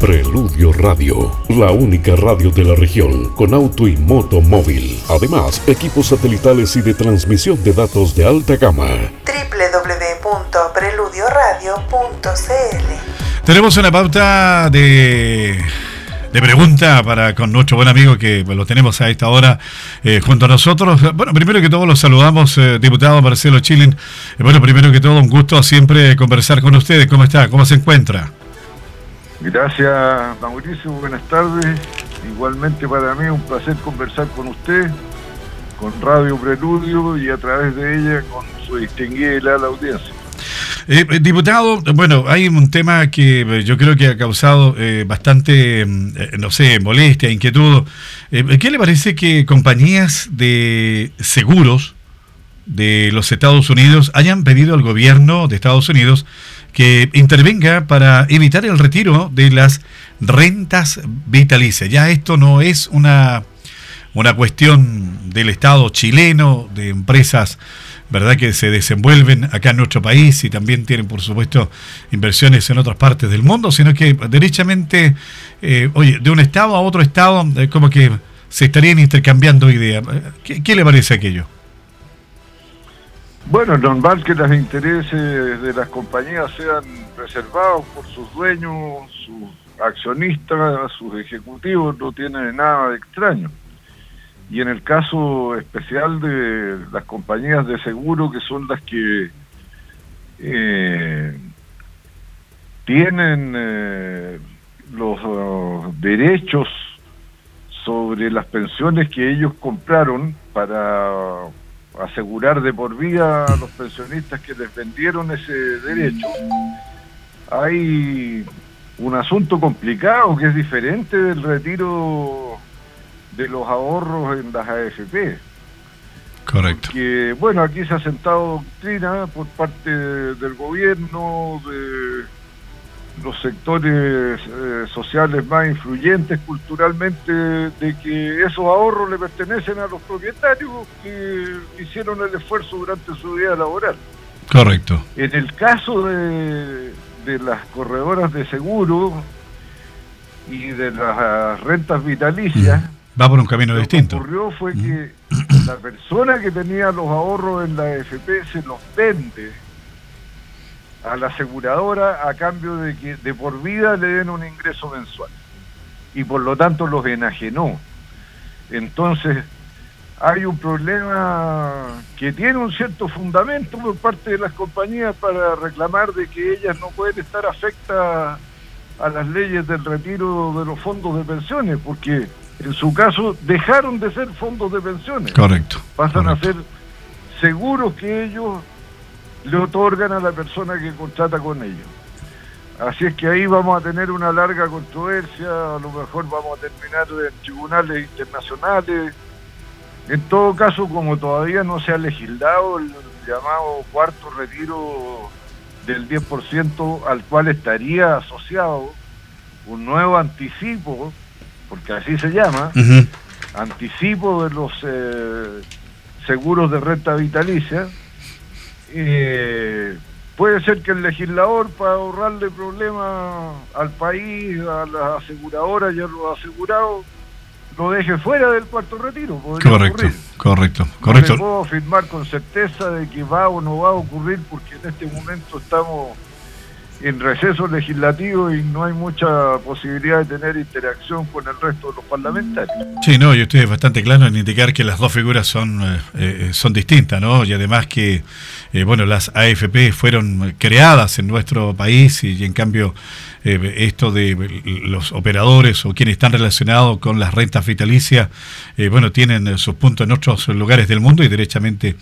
Preludio Radio, la única radio de la región con auto y moto móvil. Además, equipos satelitales y de transmisión de datos de alta gama. www.preludioradio.cl Tenemos una pauta de, de pregunta para con nuestro buen amigo que lo tenemos a esta hora eh, junto a nosotros. Bueno, primero que todo los saludamos, eh, diputado Marcelo Chilin. Eh, bueno, primero que todo, un gusto siempre conversar con ustedes. ¿Cómo está? ¿Cómo se encuentra? Gracias, Mauricio. Buenas tardes. Igualmente para mí un placer conversar con usted, con Radio Preludio y a través de ella con su distinguida y leal audiencia. Eh, eh, diputado, bueno, hay un tema que eh, yo creo que ha causado eh, bastante, mm, eh, no sé, molestia, inquietud. ¿Qué le parece que compañías de seguros de los Estados Unidos hayan pedido al gobierno de Estados Unidos que intervenga para evitar el retiro de las rentas vitalicias? Ya esto no es una, una cuestión del Estado chileno, de empresas ¿verdad? que se desenvuelven acá en nuestro país y también tienen, por supuesto, inversiones en otras partes del mundo, sino que derechamente, eh, oye, de un estado a otro estado, eh, como que se estarían intercambiando ideas. ¿Qué, qué le parece aquello? Bueno, es normal que los intereses de las compañías sean reservados por sus dueños, sus accionistas, sus ejecutivos, no tiene nada de extraño. Y en el caso especial de las compañías de seguro, que son las que eh, tienen eh, los uh, derechos sobre las pensiones que ellos compraron para asegurar de por vida a los pensionistas que les vendieron ese derecho, hay un asunto complicado que es diferente del retiro de los ahorros en las AFP. Correcto. Que bueno, aquí se ha sentado doctrina por parte del gobierno, de los sectores eh, sociales más influyentes culturalmente, de que esos ahorros le pertenecen a los propietarios que hicieron el esfuerzo durante su vida laboral. Correcto. En el caso de, de las corredoras de seguro y de las rentas vitalicias, Va por un camino lo distinto. que ocurrió fue que la persona que tenía los ahorros en la AFP se los vende a la aseguradora a cambio de que de por vida le den un ingreso mensual y por lo tanto los enajenó. Entonces hay un problema que tiene un cierto fundamento por parte de las compañías para reclamar de que ellas no pueden estar afectas a las leyes del retiro de los fondos de pensiones, porque en su caso dejaron de ser fondos de pensiones. Correcto. Pasan correcto. a ser seguros que ellos le otorgan a la persona que contrata con ellos. Así es que ahí vamos a tener una larga controversia, a lo mejor vamos a terminar en tribunales internacionales. En todo caso, como todavía no se ha legislado el llamado cuarto retiro del 10% al cual estaría asociado un nuevo anticipo, porque así se llama, anticipo de los eh, seguros de renta vitalicia, eh, puede ser que el legislador, para ahorrarle problemas al país, a las aseguradoras y a los asegurados, lo deje fuera del cuarto retiro. Correcto, ocurrir. correcto, No correcto. puedo afirmar con certeza de que va o no va a ocurrir porque en este momento estamos en receso legislativo y no hay mucha posibilidad de tener interacción con el resto de los parlamentarios. Sí, no, y usted es bastante claro en indicar que las dos figuras son, eh, eh, son distintas, ¿no? Y además que, eh, bueno, las AFP fueron creadas en nuestro país y, en cambio esto de los operadores o quienes están relacionados con las rentas vitalicias, bueno, tienen sus puntos en otros lugares del mundo y derechamente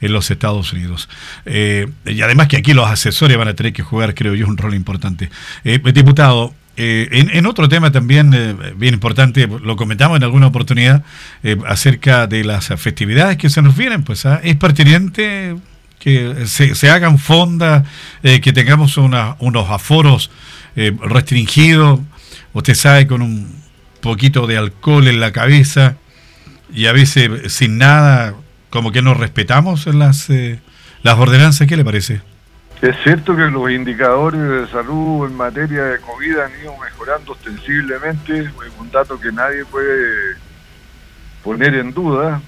en los Estados Unidos. Y además que aquí los asesores van a tener que jugar, creo yo, un rol importante. Eh, diputado, eh, en, en otro tema también eh, bien importante, lo comentamos en alguna oportunidad, eh, acerca de las festividades que se nos vienen, pues ah, es pertinente que se, se hagan fondas, eh, que tengamos una- unos aforos eh, restringidos, usted sabe, con un poquito de alcohol en la cabeza y a veces sin nada, como que nos respetamos las, eh, las ordenanzas, ¿qué le parece? Es cierto que los indicadores de salud en materia de COVID han ido mejorando ostensiblemente, es un dato que nadie puede poner en duda,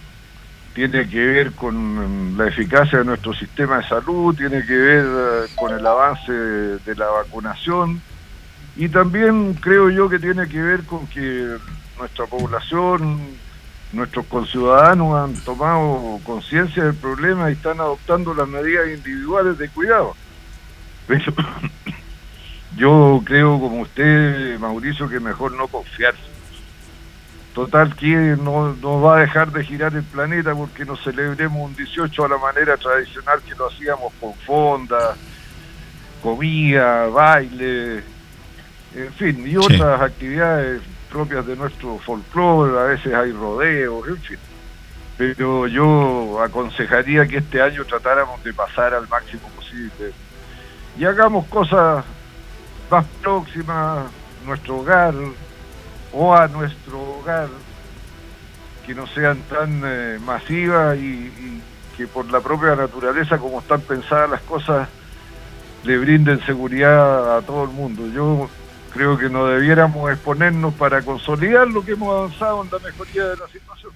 tiene que ver con la eficacia de nuestro sistema de salud, tiene que ver eh, con el avance de la vacunación y también creo yo que tiene que ver con que nuestra población, nuestros conciudadanos han tomado conciencia del problema y están adoptando las medidas individuales de cuidado. Pero yo creo, como usted, Mauricio, que mejor no confiarse. Total, que no, no va a dejar de girar el planeta porque nos celebremos un 18 a la manera tradicional que lo hacíamos con fonda, comida, baile, en fin, y otras actividades propias de nuestro folclore, a veces hay rodeos, en fin. Pero yo aconsejaría que este año tratáramos de pasar al máximo posible y hagamos cosas más próximas a nuestro hogar o a nuestro hogar que no sean tan eh, masivas y, que por la propia naturaleza como están pensadas las cosas le brinden seguridad a todo el mundo. Yo creo que no debiéramos exponernos para consolidar lo que hemos avanzado en la mejoría de la situación.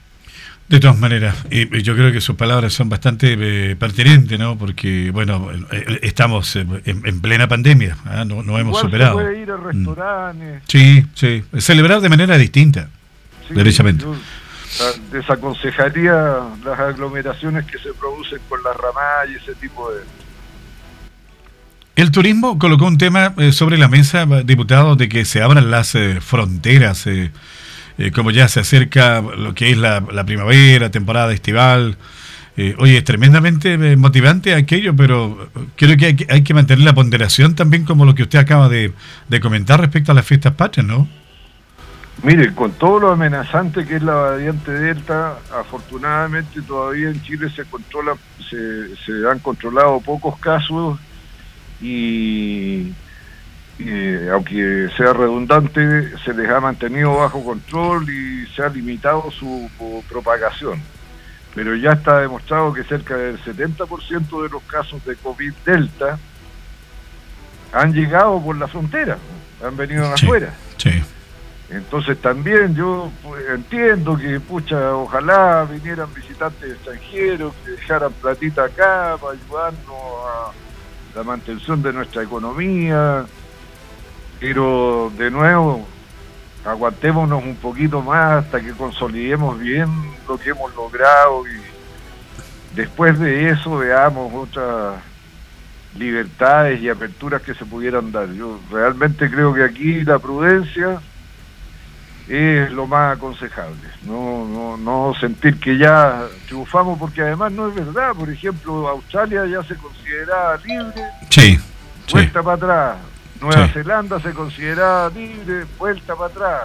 De todas maneras, y yo creo que sus palabras son bastante eh, pertinentes, ¿no? Porque, bueno, eh, estamos en, plena pandemia, ¿ah? no, no hemos superado. Se puede ir a mm. restaurantes. Sí, sí. Celebrar de manera distinta, derechamente. desaconsejaría las aglomeraciones que se producen con la ramada y ese tipo de. El turismo colocó un tema eh, sobre la mesa, diputado, de que se abran las fronteras. Eh, como ya se acerca lo que es la, primavera, temporada estival. Eh, oye, es tremendamente eh, motivante aquello, pero creo que hay, que mantener la ponderación también como lo que usted acaba de, comentar respecto a las fiestas patrias, ¿no? Mire, con todo lo amenazante que es la variante Delta, afortunadamente todavía en Chile se controla, se, se han controlado pocos casos y aunque sea redundante, se les ha mantenido bajo control y se ha limitado su propagación. Pero ya está demostrado que cerca del 70% de los casos de COVID Delta han llegado por la frontera, han venido de afuera. Entonces también yo entiendo que, pucha, ojalá vinieran visitantes extranjeros, que dejaran platita acá para ayudarnos a la mantención de nuestra economía, pero de nuevo, aguantémonos un poquito más hasta que consolidemos bien lo que hemos logrado y después de eso veamos otras libertades y aperturas que se pudieran dar. Yo realmente creo que aquí la prudencia es lo más aconsejable, no, no, no sentir que ya triunfamos porque además no es verdad, por ejemplo, Australia ya se considera libre, sí, vuelta para atrás, Nueva Zelanda se consideraba libre, vuelta para atrás.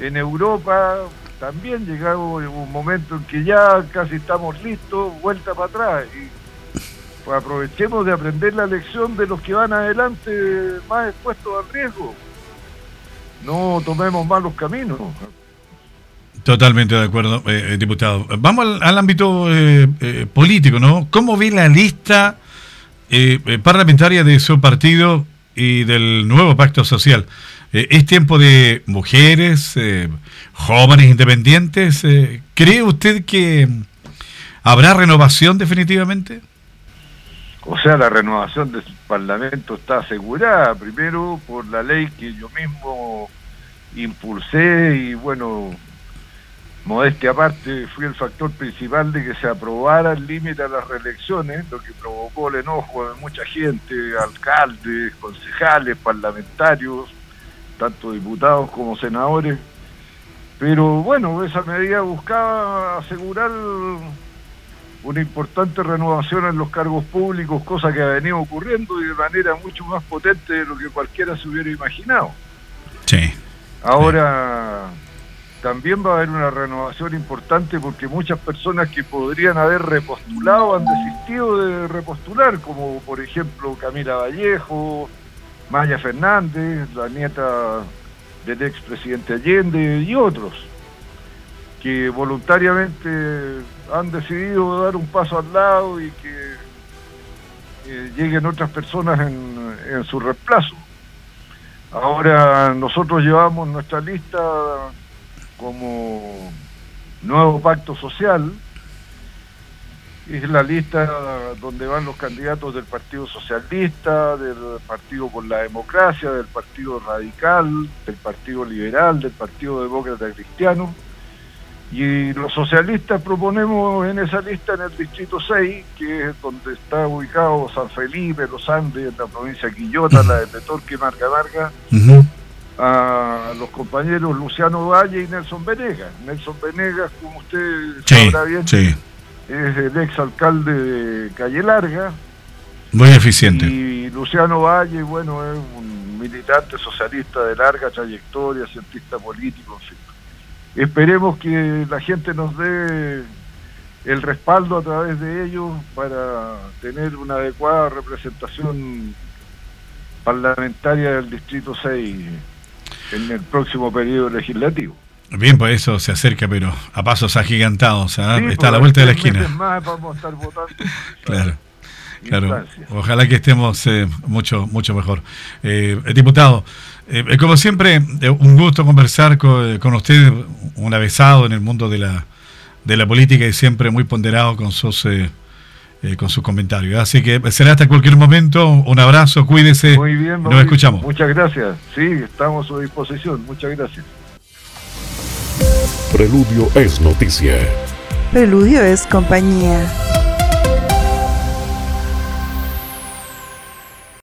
En Europa también llegamos un momento en que ya casi estamos listos, vuelta para atrás. Y pues aprovechemos de aprender la lección de los que van adelante más expuestos al riesgo. No tomemos malos caminos. Totalmente de acuerdo, eh, eh, diputado. Vamos al, ámbito eh, político, ¿no? ¿Cómo ve la lista parlamentaria de su partido y del nuevo pacto social. Eh, ¿Es tiempo de mujeres, eh, jóvenes independientes? Eh, ¿Cree usted que habrá renovación definitivamente? O sea, la renovación del Parlamento está asegurada, primero por la ley que yo mismo impulsé y bueno, modestia aparte, fui el factor principal de que se aprobara el límite a las reelecciones, lo que provocó el enojo de mucha gente, alcaldes, concejales, parlamentarios, tanto diputados como senadores. Pero bueno, esa medida buscaba asegurar una importante renovación en los cargos públicos, cosa que ha venido ocurriendo y de manera mucho más potente de lo que cualquiera se hubiera imaginado. Sí. Ahora también va a haber una renovación importante porque muchas personas que podrían haber repostulado han desistido de repostular, como por ejemplo Camila Vallejo, Maya Fernández, la nieta del expresidente Allende y otros, que voluntariamente han decidido dar un paso al lado y que eh, lleguen otras personas en, en su reemplazo. Ahora nosotros llevamos nuestra lista como nuevo pacto social, es la lista donde van los candidatos del Partido Socialista, del Partido por la Democracia, del Partido Radical, del Partido Liberal, del Partido Demócrata Cristiano. Y los socialistas proponemos en esa lista en el Distrito 6, que es donde está ubicado San Felipe, Los Andes, la provincia de Quillota, la de Petorque, Marca Marga, a los compañeros Luciano Valle y Nelson Venegas. Nelson Venegas, como usted sabrá bien, es el ex alcalde de Calle Larga. Muy eficiente. Y Luciano Valle, bueno, es un militante socialista de larga trayectoria, cientista político, en fin. Esperemos que la gente nos dé el respaldo a través de ellos para tener una adecuada representación parlamentaria del Distrito 6 en el próximo periodo legislativo. Bien, pues eso se acerca, pero a pasos agigantados. ¿ah? Está a la vuelta de la esquina. Más vamos a estar votando claro. Claro, ojalá que estemos eh, mucho mucho mejor. Eh, diputado, eh, como siempre, un gusto conversar con, con, usted, un avesado en el mundo de la, de la política y siempre muy ponderado con sus con sus comentarios. Así que será hasta cualquier momento. Un abrazo, cuídese. Muy bien, nos escuchamos. Muchas gracias. Sí, estamos a su disposición. Muchas gracias. Preludio es noticia. Preludio es compañía.